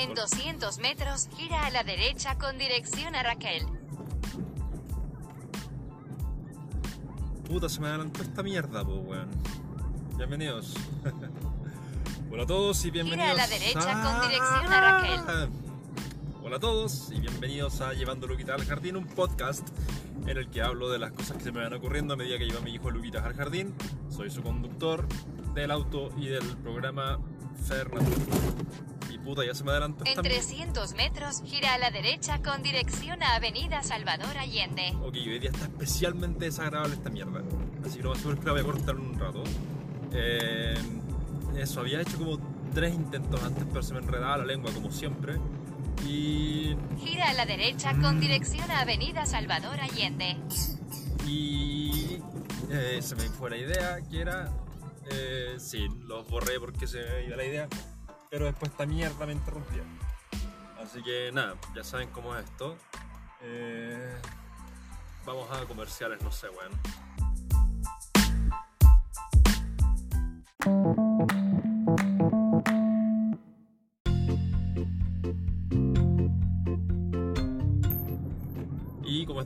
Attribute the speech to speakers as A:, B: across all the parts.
A: En 200 metros, gira a la derecha con dirección a Raquel.
B: Puta, se me adelantó esta mierda, po, weón. Bienvenidos. Hola a todos y bienvenidos
A: a la derecha con dirección a Raquel.
B: Hola a todos y bienvenidos a Llevando Luquitas al Jardín, un podcast en el que hablo de las cosas que se me van ocurriendo a medida que lleva mi hijo Luquitas al Jardín. Soy su conductor del auto y del programa Fernando. Puta, ya se me adelantó
A: En
B: esta
A: 300 metros, gira a la derecha con dirección a Avenida Salvador Allende.
B: Ok, hoy día está especialmente desagradable esta mierda. Así que lo más seguro es que la voy a cortar un rato. Eh, eso, había hecho como tres intentos antes, pero se me enredaba la lengua como siempre. Y.
A: Gira a la derecha con dirección a Avenida Salvador Allende.
B: Y. eh, se me fue la idea que era. eh, sí, los borré porque se me iba la idea. Pero después esta mierda me interrumpía. Así que nada, ya saben cómo es esto. Eh, vamos a comerciales, no sé, weón.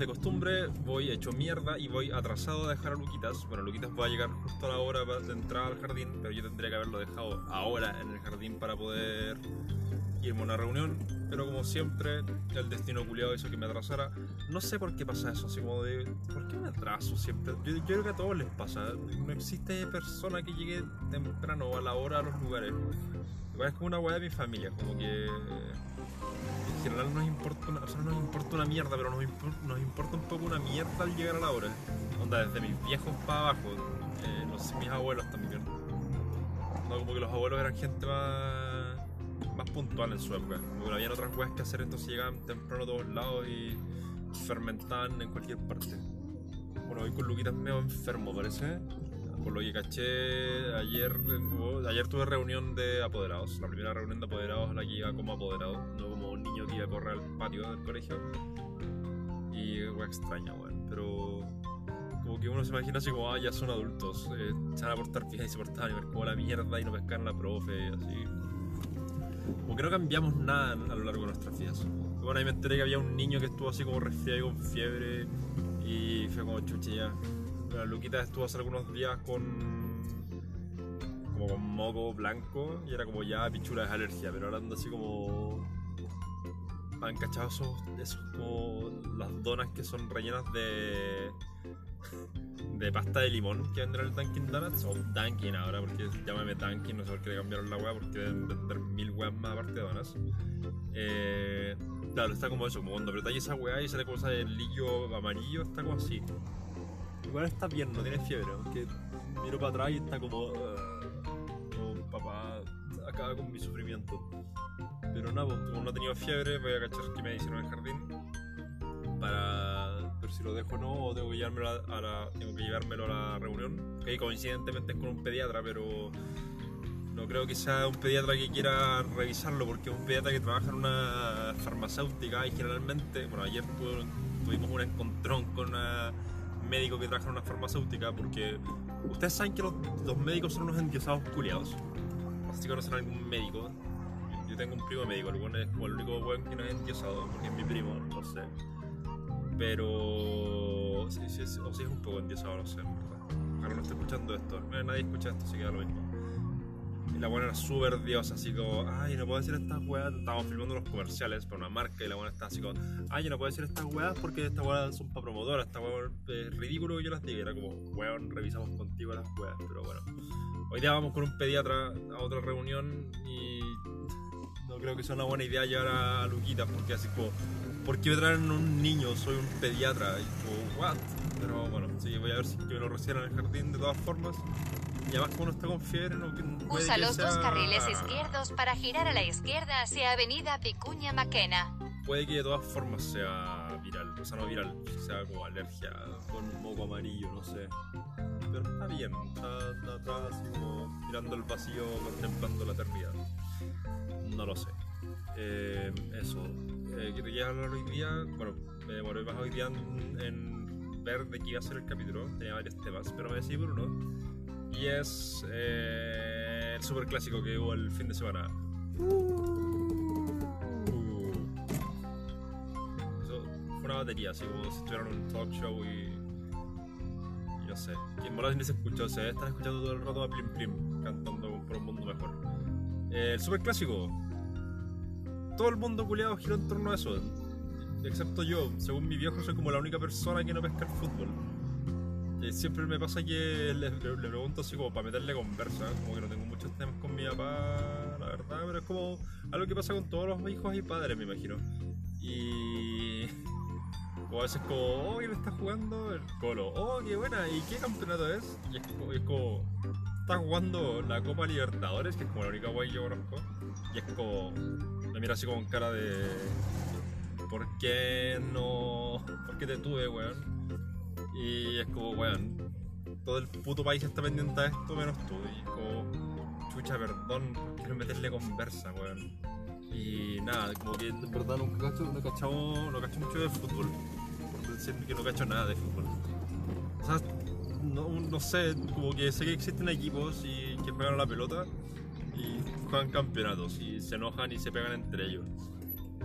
B: De costumbre, voy hecho mierda y voy atrasado a dejar a Luquitas. Bueno, Luquitas va a llegar justo a la hora de entrar al jardín, pero yo tendría que haberlo dejado ahora en el jardín para poder irme a una reunión. Pero como siempre, el destino culiado hizo que me atrasara. No sé por qué pasa eso, así como de. ¿Por qué me atraso siempre? Yo, creo que a todos les pasa. No existe persona que llegue temprano o a la hora a los lugares. Igual es como una weá de mi familia, como que. En general nos importa una, o sea, no nos importa una mierda, pero nos, nos importa un poco una mierda al llegar a la hora. Onda, desde mis viejos para abajo, eh, no sé, mis abuelos también. No, como que los abuelos eran gente más, más puntual en su época. Como que no habían otras weas que hacer, entonces llegaban temprano a todos lados y fermentaban en cualquier parte. Bueno, hoy con Luquitas medio enfermo, parece. Por lo que caché, ayer, hubo- ayer tuve reunión de apoderados. La primera reunión de apoderados a la que iba como apoderado, no como un niño que iba a correr al patio del colegio. Y fue extraña, weón. Pero como que uno se imagina así como, ah, ya son adultos, eh, se van a portar bien y se portaban y ver como la mierda y no pescaron a la profe así. Como que no cambiamos nada a lo largo de nuestras vidas. Bueno, ahí me enteré que había un niño que estuvo así como resfriado y con fiebre y fue como ya. Bueno, Luquita estuvo hace algunos días con. como con moco blanco y era como ya pichula es alergia, pero ahora anda así como. ¿Han cachado esos, esos como las donas que son rellenas de. De pasta de limón que venden en el Dunkin' Donuts? O Dunkin' ahora, porque llámame Dunkin', no sé por qué le cambiaron la weá, porque deben vender mil weas más aparte de donas. Eh, claro, está como eso, como cuando apretáis esa weá y sale como ese líquido amarillo, está como así. Igual está bien, no tiene fiebre, aunque miro para atrás y está como. "Ugh", como papá, acaba con mi sufrimiento. Pero nada, pues, como no he tenido fiebre, voy a cachar qué me hicieron el jardín para si lo dejo o no, o llevármelo a, a la, tengo que llevármelo a la reunión. Que coincidentemente es con un pediatra, pero no creo que sea un pediatra que quiera revisarlo, porque es un pediatra que trabaja en una farmacéutica y generalmente, bueno, ayer tuvimos un encontrón con un médico que trabaja en una farmacéutica, porque ustedes saben que los, los médicos son unos endiosados culiados. No sé si conocen a algún médico. Yo tengo un primo médico, el bueno es como el único weón que no es endiosado, porque es mi primo, no sé. Pero. Sí, sí, sí, o sí es un poco endiosado, no sé, en verdad. Ojalá no esté escuchando esto. Nadie escucha esto, así que da lo mismo. Y la buena era súper diosa, así como, ay, no puedo decir estas weas. Estábamos filmando los comerciales para una marca y la buena estaba así como, ay, yo no puedo decir estas weas porque estas weas son para promotoras, esta wea es ridículo que yo las diga. Era como, weón, revisamos contigo las weas, pero bueno. Hoy día vamos con un pediatra a otra reunión y no creo que sea una buena idea llevar a Luquita porque así como, ¿por qué me traen un niño? Soy un pediatra. Y como, what? Pero bueno, sí, voy a ver si que me lo reciban en el jardín de todas formas. Y además como uno está con fiebre, no
A: Usa los dos
B: sea-
A: carriles izquierdos para girar a la izquierda hacia Avenida Vicuña Maquena.
B: Puede que de todas formas sea viral, o sea, no viral, sea como alergia con un moco amarillo, no sé. Pero está bien, está, está atrás así como mirando el vacío, contemplando la eternidad. No lo sé. Eh, eso, eh, quería hablar hoy día, bueno, me demoré más hoy día en, en, ver de qué iba a ser el capítulo, tenía varios temas, pero me decidí por uno, y es eh, el super clásico que hubo el fin de semana. Uh, eso fue una batería, así como si estuvieran un talk show y no sé. Quien bolas ni se escuchó, se están escuchando todo el rato a Plim Plim cantando por un mundo mejor. Eh, el super clásico todo el mundo culiado giró en torno a eso. Excepto yo, según mi viejo, soy como la única persona que no pesca el fútbol. Eh, siempre me pasa que le, pregunto así como para meterle conversa, como que no tengo muchos temas con mi papá, la verdad, pero es como algo que pasa con todos los hijos y padres, me imagino. Y como a veces como, oh, ¿quién está jugando? El Colo, oh, qué buena, ¿y qué campeonato es? Y es como, es está jugando la Copa Libertadores, que es como la única guay que yo conozco, y es como, me mira así con cara de, ¿por qué no, por qué te tuve, weón? Y es como, weón, todo el puto país está pendiente a esto menos tú. Y es como, chucha, perdón, quiero meterle conversa, weón. Y nada, como que en verdad nunca cacho, no cachamos, no cacho mucho de fútbol. Por decir que no cacho nada de fútbol. O sea, no, no sé, como que sé que existen equipos y que juegan a la pelota juegan campeonatos y se enojan y se pegan entre ellos.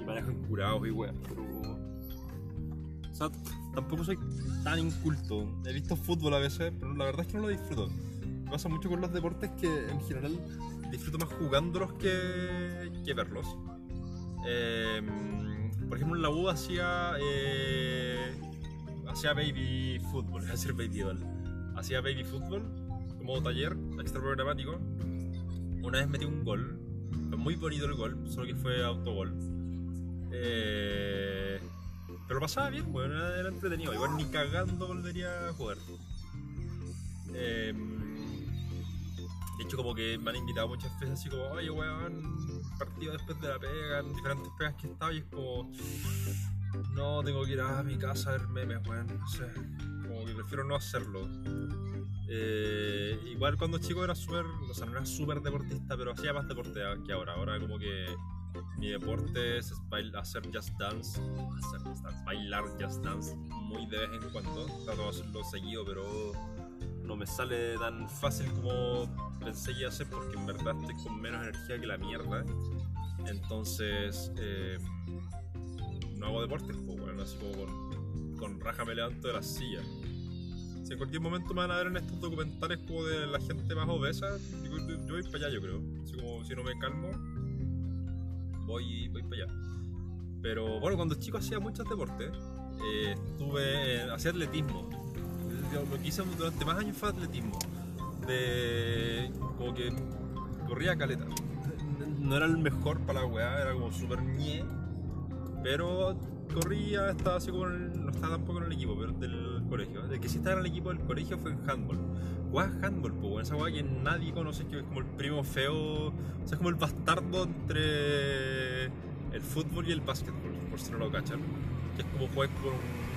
B: Y manejan curados y weón. Pero o sea, tampoco soy tan inculto. He visto fútbol a veces, pero la verdad es que no lo disfruto. Me pasa mucho con los deportes que en general disfruto más jugándolos que, que verlos. Eh, por ejemplo, en la U hacía, eh, hacía baby fútbol, es decir, baby doll. Hacía baby fútbol como taller extra programático. Una vez metí un gol, fue muy bonito el gol, solo que fue autogol. Eh, pero pasaba bien, weón, era, era entretenido. Igual ni cagando volvería a jugar. Em, de hecho, como que me han invitado muchas veces así como, oye, weón, partido después de la pega, en diferentes pegas que he estado y es como, no, tengo que ir a mi casa a ver memes, weón, no sé, como que prefiero no hacerlo. Eh, igual cuando chico era súper, o sea, no era súper deportista, pero hacía más deporte que ahora. Ahora como que mi deporte es bail- hacer just dance, hacer just dance, bailar just dance muy de vez en cuando. Trato de hacerlo seguido, pero no me sale tan fácil como pensé que ser porque en verdad estoy con menos energía que la mierda. Entonces, eh, no hago deportes, pues, bueno, así como con, con raja me levanto de la silla. Si en cualquier momento me van a ver en estos documentales como de la gente más obesa, yo, yo- yo voy para allá, yo creo. Así como si no me calmo, voy, voy para allá. Pero bueno, cuando chico hacía muchos deportes, eh, estuve, hacía atletismo. Lo que hice durante más años fue atletismo. De, como que corría caleta. No era el mejor para la weá, era como súper ñe. Pero corría, estaba así como el- no estaba tampoco en el equipo pero del colegio. El que sí estaba en el equipo del colegio fue en handball. Jugaba handball, pues, esa weá que nadie conoce, que es como el primo feo, o sea, es como el bastardo entre el fútbol y el básquetbol, por si no lo cachan. Que es como jugar con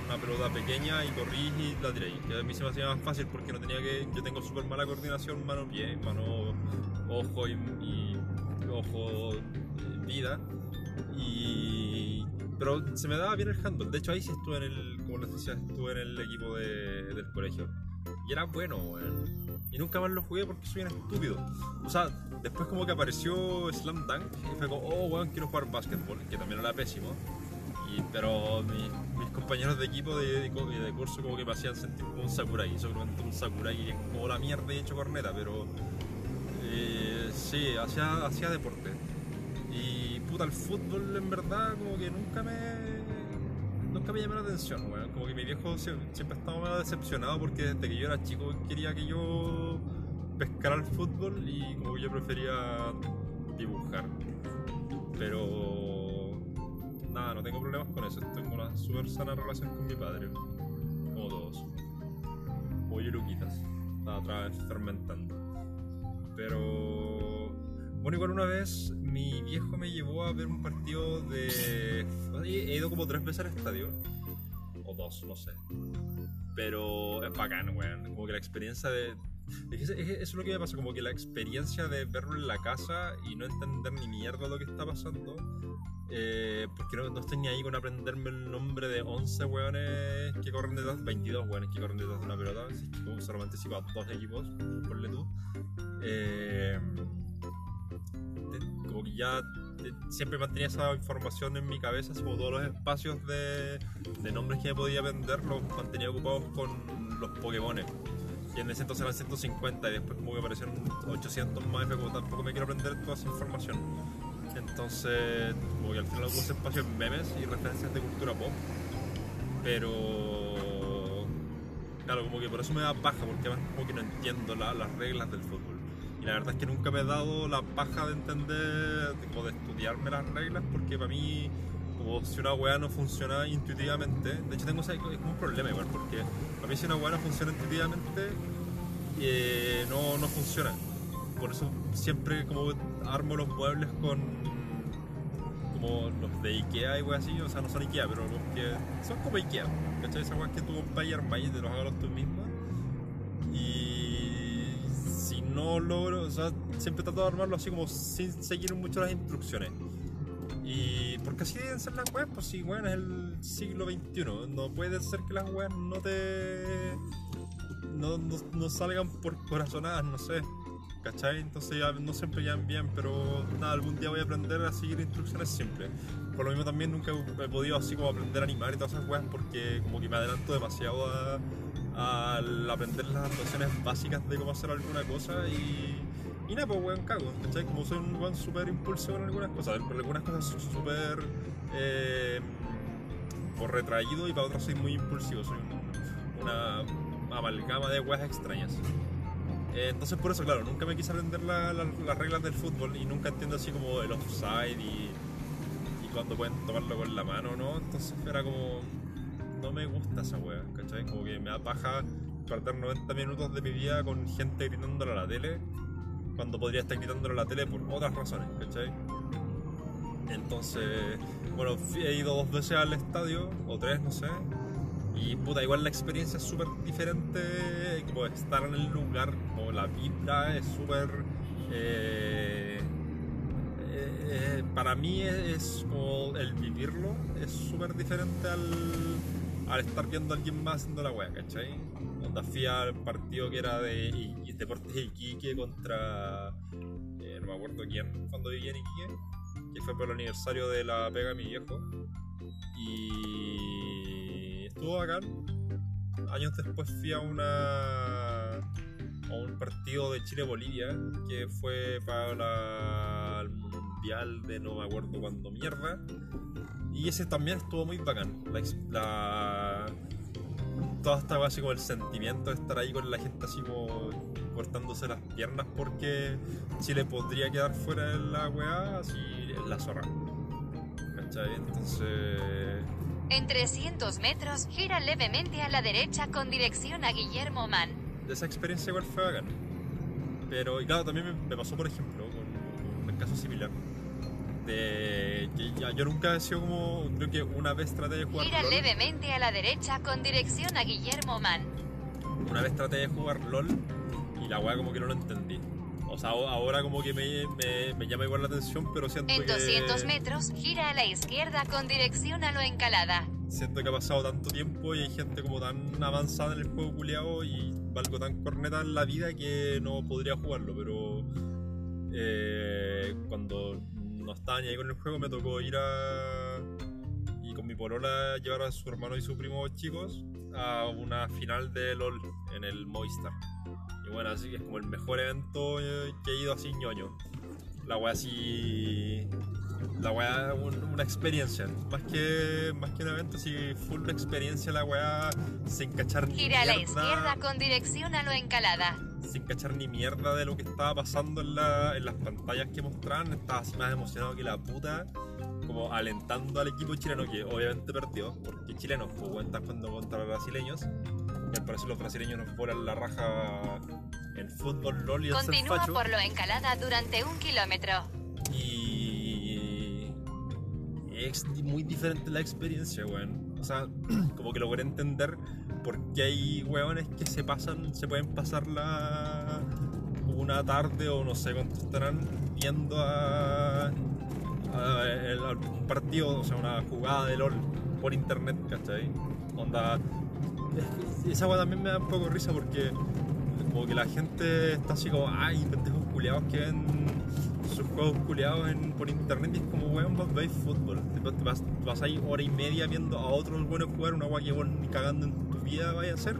B: una pelota pequeña y corrís y la tiréis. Que a mí se me hacía más fácil porque no tenía que. Yo tengo súper mala coordinación mano-pie, mano-ojo y, y ojo eh, vida. Y. Pero se me daba bien el handball. De hecho, ahí sí estuve en el. Como les decía, estuve en el equipo de- del colegio. Y era bueno, weón. Y nunca más lo jugué porque soy un estúpido. O sea, después como que apareció Slam Dunk y fue como, oh, weón, quiero jugar básquetbol, que también era pésimo. Y, pero mi- mis compañeros de equipo de, de, de curso como que me hacían sentir como un sakurai. Seguramente un sakurai como la mierda y he hecho corneta, pero eh, sí, hacía, hacía deporte. Y puta, el fútbol en verdad como que nunca me... Nunca me llamó la atención, weón. Como que mi viejo sie- siempre estaba medio decepcionado porque desde que yo era chico quería que yo pescara el fútbol y como que yo prefería dibujar. Pero nada, no tengo problemas con eso. Tengo una súper sana relación con mi padre. Como todos. Como Luquitas. Otra vez fermentando. Pero bueno, igual una vez mi viejo me llevó a ver un partido de. He ido como tres veces al estadio. O dos, no sé. Pero es bacán, weón. Como que la experiencia de. Eso es lo que me pasa, como que la experiencia de verlo en la casa y no entender ni mierda lo que está pasando. eh, porque no, no estoy ni ahí con aprenderme el nombre de 11 weones que corren detrás, 22 weones que corren detrás de una pelota. Si es que como solamente si va dos equipos, ponle tú. Eh, como que ya eh, siempre mantenía esa información en mi cabeza, como todos los espacios de, nombres que podía vender los mantenía ocupados con los Pokémones. Y en ese entonces eran 150 y después como que aparecieron 800 más, pero como tampoco me quiero aprender toda esa información. Entonces, como que al final puse espacio en memes y referencias de cultura pop. Pero, claro, como que por eso me da paja, porque además como que no entiendo la- las reglas del fútbol. Y la verdad es que nunca me he dado la paja de entender, como de estudiarme las reglas, porque para mí, como si una weá no funciona intuitivamente, de hecho tengo ese- es como un problema igual, porque para mí si una weá no funciona intuitivamente, eh, no, no funciona. Por eso siempre como armo los muebles con como los de Ikea y weas así, o sea, no son Ikea, pero los que son como Ikea, ¿cachai? Esas weas que tú compras y armas y te los hagas tú mismo. Y no logro, o sea, siempre trato de armarlo así como sin seguir mucho las instrucciones. Y porque así deben ser las weas, pues si weón es el siglo XXI, no puede ser que las weas no te. no, no, no salgan por corazonadas, no sé. ¿Cachai? Entonces ya no siempre quedan bien, pero nada, algún día voy a aprender a seguir instrucciones simples. Por lo mismo también nunca he podido así como aprender a animar y todas esas weas porque como que me adelanto demasiado a, al aprender las nociones básicas de cómo hacer alguna cosa y... Y nada, pues weón, cago, ¿cachai? Como soy un weón súper impulsivo en algunas cosas, por algunas cosas súper... Eh, retraído y para otras soy muy impulsivo, soy un- una amalgama de weas extrañas. Eh, entonces por eso, claro, nunca me quise aprender la- la- las reglas del fútbol y nunca entiendo así como el offside y, y cuando pueden tomarlo con la mano, ¿no? Entonces era como... No me gusta esa wea, ¿cachai? Como que me da paja perder 90 minutos de mi vida con gente gritándole a la tele cuando podría estar gritándole a la tele por otras razones, ¿cachai? Entonces, bueno, he ido dos veces al estadio, o tres, no sé, y puta, igual la experiencia es súper diferente, como estar en el lugar, como la vibra es súper... eh, eh, para mí es, es como el vivirlo, es súper diferente al, al estar viendo a alguien más haciendo la wea, ¿cachai? Onda fui al partido que era de I- I- Deportes de Iquique contra... eh, no me acuerdo quién, cuando vivía en Iquique, que fue por el aniversario de la pega de mi viejo. Y estuvo bacán. Años después fui a una a un partido de Chile-Bolivia que fue para la- el mundial de no me acuerdo cuándo mierda. Y ese también estuvo muy bacán. La, la- toda esta así como el sentimiento de estar ahí con la gente así como cortándose las piernas porque Chile podría quedar fuera de la weá así en la zorra. ¿Cachai? Entonces.
A: En 300 metros, gira levemente a la derecha con dirección a Guillermo Mann.
B: esa experiencia igual fue bacán. Pero, y claro, también me, me pasó, por ejemplo, con, con un caso similar. De que yo nunca he sido como. Creo que una vez traté de jugar.
A: Gira
B: LOL,
A: levemente a la derecha con dirección a Guillermo Mann.
B: una vez traté de jugar LOL y la weá como que no lo entendí. O sea, ahora como que me, me, me llama igual la atención, pero siento
A: En
B: que.
A: 200 metros, gira a la izquierda con dirección a lo encalada.
B: Siento que ha pasado tanto tiempo y hay gente como tan avanzada en el juego culiado y valgo tan corneta en la vida que no podría jugarlo, pero eh, cuando no estaba ni ahí con el juego me tocó ir a y con mi polola llevar a su hermano y su primo chicos a una final de LOL en el Movistar. Y bueno, así que es como el mejor evento eh, que he ido así ñoño. La wea así la weá un- una experiencia. Más que, más que un evento, sí, full una experiencia la weá sin cachar ni
A: Gira a la
B: mierda,
A: izquierda con dirección a lo encalada.
B: sin cachar ni mierda de lo que estaba pasando en, la- en las pantallas que mostraban. Estaba así más emocionado que la puta, como alentando al equipo chileno que obviamente perdió, porque chilenos pues cuentan cuando contra brasileños. Y al parecer los brasileños nos vuelan la raja en fútbol, LOL y
A: Continúa por lo encalada durante un kilómetro.
B: Y es muy diferente la experiencia, weón. O sea, como que logré entender por qué hay weones que se pasan, se pueden pasar la una tarde o no sé cuánto estarán viendo a, a un partido, o sea, una jugada de LOL por internet, ¿cachai? Onda. Esa weá también me da un poco de risa porque como que la gente está así como, ay, pendejos culiados que ven sus juegos culeados en, por internet y es como, weón, vos veis fútbol. Tipo, te vas, vas ahí hora y media viendo a otros buenos jugar una weá que vos ni cagando en tu vida vaya a hacer.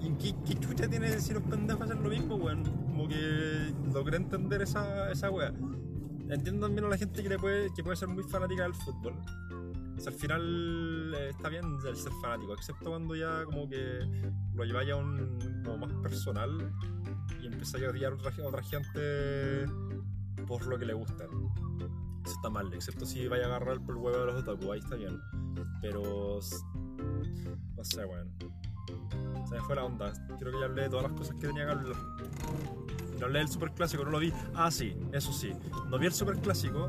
B: ¿Y qué, qué chucha tiene si los pendejos hacen lo mismo, weón? Como que logré entender esa, esa weá. Entiendo también a la gente que, le puede, que puede ser muy fanática del fútbol. O sea, al final eh, está bien el ser fanático, excepto cuando ya como que lo lleváis a un como más personal empezáis a odiar a otra, a otra gente por lo que le gusta. Eso está mal, excepto si vaya a agarrar por el huevo de los otaku, ahí está bien. Pero. No sé, weón. Se me fue la onda. Creo que ya hablé de todas las cosas que tenía que hablar. No hablé del superclásico, no lo vi. Ah, sí, eso sí. No vi el superclásico,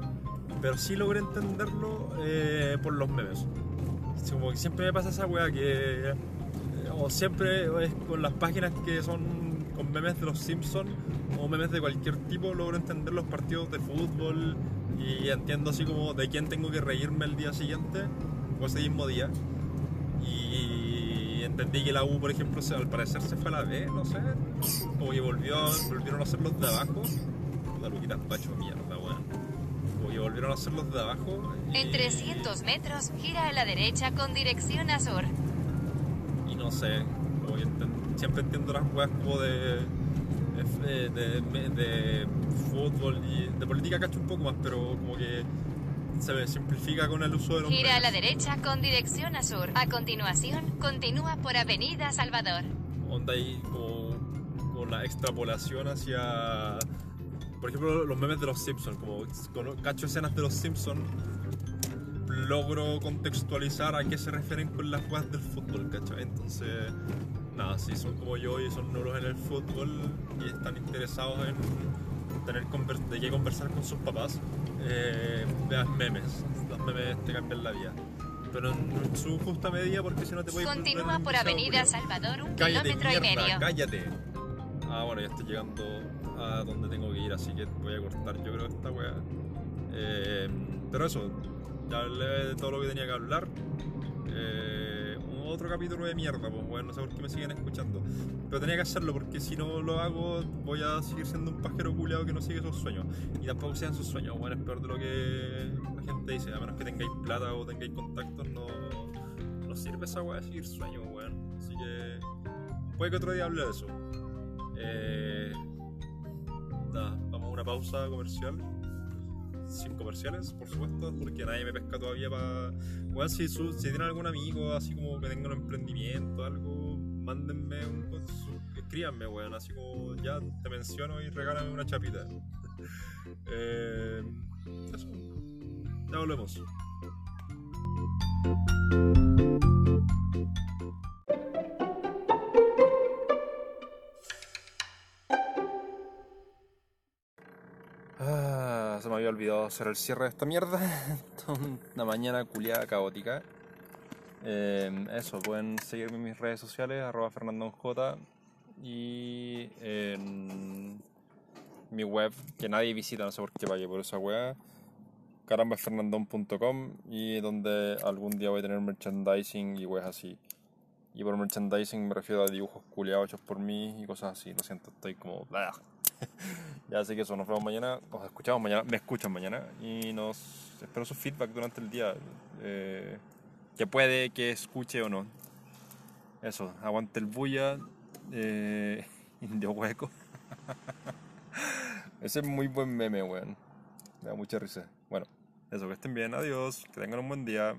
B: pero sí logré entenderlo eh, por los memes. Es como que siempre me pasa esa weá que. eh, O siempre es con las páginas que son memes de los Simpsons o memes de cualquier tipo, logro entender los partidos de fútbol y entiendo así como de quién tengo que reírme el día siguiente o ese mismo día. Y entendí que la U, por ejemplo, al parecer se fue a la B, no sé. Como que volvió, volvieron a hacer los de abajo. La Luquita Pacho, mierda, weón. Como que volvieron a hacer los de abajo. y-
A: En 300 metros, gira a la derecha con dirección a sur.
B: y no sé, como que enten- siempre entiendo las weas como de, de, de- de- de fútbol y de política cacho un poco más, pero como que se simplifica con el uso de los
A: Gira a la derecha con dirección a sur. A continuación, continúa por Avenida Salvador.
B: Onda ahí como, como la extrapolación hacia, por ejemplo, los memes de los Simpsons, como con- cacho escenas de los Simpsons, logro contextualizar a qué se refieren con las weas del fútbol, ¿cachai? Entonces, nada, si son como yo y son nulos en el fútbol y están interesados en tener de qué conversar con sus papás, eh, veas memes, los memes te cambian la vida. Pero en su justa medida, porque si no te puedes
A: Continúa por Avenida Salvador un
B: Cállate,
A: kilómetro y
B: mierda,
A: medio.
B: cállate. Ah, bueno, ya estoy llegando a donde tengo que ir, así que voy a cortar yo creo esta weá. Eh, pero eso, ya hablé de todo lo que tenía que hablar. Eh, otro capítulo de mierda, pues bueno, no sé por qué me siguen escuchando. Pero tenía que hacerlo porque si no lo hago voy a seguir siendo un pajero culeado que no sigue sus sueños. Y tampoco sean sus sueños, bueno, es peor de lo que la gente dice. A menos que tengáis plata o tengáis contactos, no, no sirve esa weá de seguir sueños, weón. Así que puede que otro día hable de eso. Eh, nada, vamos a una pausa comercial. Sin comerciales, por supuesto, porque nadie me pesca todavía para. Weón, si, su- si tienen algún amigo así como que tenga un emprendimiento, algo, mándenme un. su- Escríbanme, weón, así como ya te menciono y regálame una chapita. eh, eso. Ya volvemos. Había olvidado hacer el cierre de esta mierda. Una mañana culiada caótica. Eh, eso, pueden seguirme en mis redes sociales, arroba fernandonj y mi web, que nadie visita, no sé por qué pagué por esa weá, carambafernandon.com y donde algún día voy a tener merchandising y weas así. Y por merchandising me refiero a dibujos culiados hechos por mí y cosas así. Lo siento, estoy como... "Blah". ya así que eso, nos vemos mañana, nos escuchamos mañana, me escuchan mañana y nos espero su feedback durante el día. eh, que puede que escuche o no. Eso, aguante el bulla, eh, indio hueco. Ese es muy buen meme, weón. Me da mucha risa. Bueno, eso, que estén bien, adiós, que tengan un buen día.